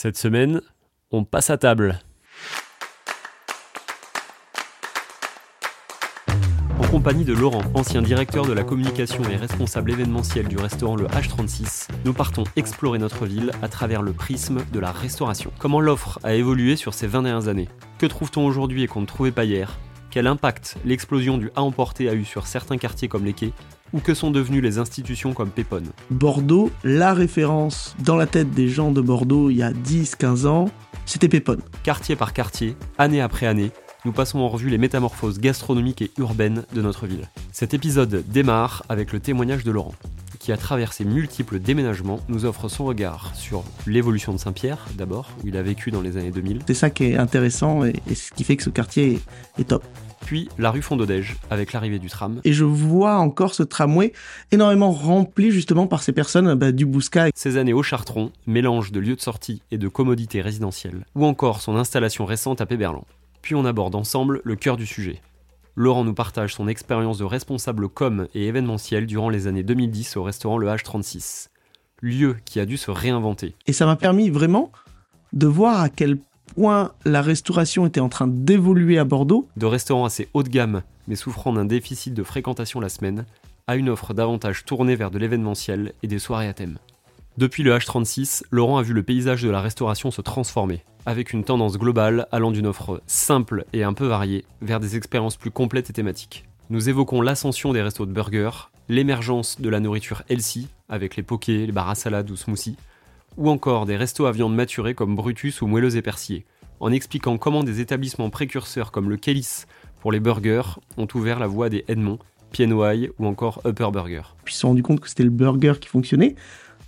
Cette semaine, on passe à table. En compagnie de Laurent, ancien directeur de la communication et responsable événementiel du restaurant Le H36, nous partons explorer notre ville à travers le prisme de la restauration. Comment l'offre a évolué sur ces 20 dernières années? Que trouve-t-on aujourd'hui et qu'on ne trouvait pas hier? Quel impact l'explosion du à emporter a eu sur certains quartiers comme les quais? Ou que sont devenues les institutions comme Pépone. Bordeaux, la référence dans la tête des gens de Bordeaux il y a 10-15 ans, c'était Pépone. Quartier par quartier, année après année, nous passons en revue les métamorphoses gastronomiques et urbaines de notre ville. Cet épisode démarre avec le témoignage de Laurent, qui à travers ses multiples déménagements nous offre son regard sur l'évolution de Saint-Pierre d'abord, où il a vécu dans les années 2000. C'est ça qui est intéressant et, ce qui fait que ce quartier est top puis la rue Fondodège avec l'arrivée du tram. Et je vois encore ce tramway énormément rempli justement par ces personnes bah, du Bousca. Ces années au Chartron, mélange de lieux de sortie et de commodités résidentielles, ou encore son installation récente à Péberlan. Puis on aborde ensemble le cœur du sujet. Laurent nous partage son expérience de responsable com et événementiel durant les années 2010 au restaurant Le H36, lieu qui a dû se réinventer. Et ça m'a permis vraiment de voir à quel point la restauration était en train d'évoluer à Bordeaux. De restaurants assez haut de gamme, mais souffrant d'un déficit de fréquentation la semaine, à une offre davantage tournée vers de l'événementiel et des soirées à thème. Depuis le H36, Laurent a vu le paysage de la restauration se transformer, avec une tendance globale allant d'une offre simple et un peu variée vers des expériences plus complètes et thématiques. Nous évoquons l'ascension des restos de burgers, l'émergence de la nourriture healthy, avec les pokés, les bars à salade ou smoothies, ou encore des restos à viande maturée comme Brutus ou Moelleuse et Persillé, en expliquant comment des établissements précurseurs comme le Kélis pour les burgers ont ouvert la voie des Edmond, Piennoy ou encore Upper Burger. Puis ils se sont rendus compte que c'était le burger qui fonctionnait.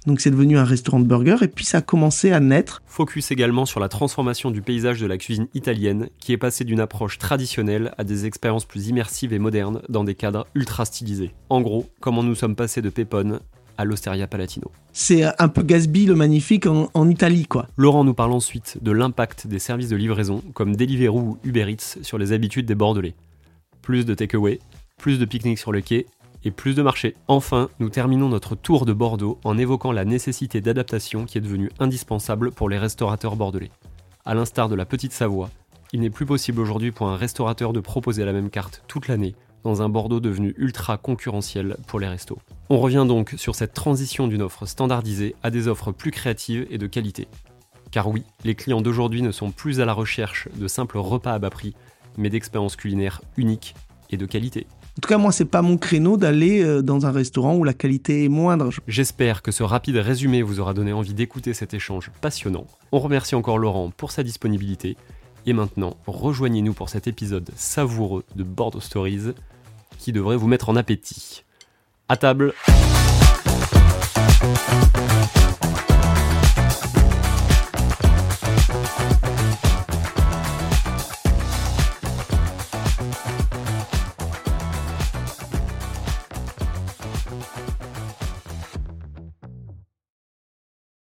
Donc c'est devenu un restaurant de burger et puis ça a commencé à naître. Focus également sur la transformation du paysage de la cuisine italienne qui est passé d'une approche traditionnelle à des expériences plus immersives et modernes dans des cadres ultra stylisés. En gros, comment nous sommes passés de Pépone à l'Osteria Palatino. C'est un peu Gatsby le magnifique en, Italie, quoi. Laurent nous parle ensuite de l'impact des services de livraison comme Deliveroo ou Uber Eats sur les habitudes des Bordelais. Plus de takeaway, plus de pique-nique sur le quai et plus de marché. Enfin, nous terminons notre tour de Bordeaux en évoquant la nécessité d'adaptation qui est devenue indispensable pour les restaurateurs bordelais. À l'instar de la Petite Savoie, il n'est plus possible aujourd'hui pour un restaurateur de proposer la même carte toute l'année dans un Bordeaux devenu ultra concurrentiel pour les restos. On revient donc sur cette transition d'une offre standardisée à des offres plus créatives et de qualité. Car oui, les clients d'aujourd'hui ne sont plus à la recherche de simples repas à bas prix, mais d'expériences culinaires uniques et de qualité. En tout cas, moi, c'est pas mon créneau d'aller euh, dans un restaurant où la qualité est moindre. J'espère que ce rapide résumé vous aura donné envie d'écouter cet échange passionnant. On remercie encore Laurent pour sa disponibilité. Et maintenant, rejoignez-nous pour cet épisode savoureux de Bordeaux Stories qui devrait vous mettre en appétit. À table.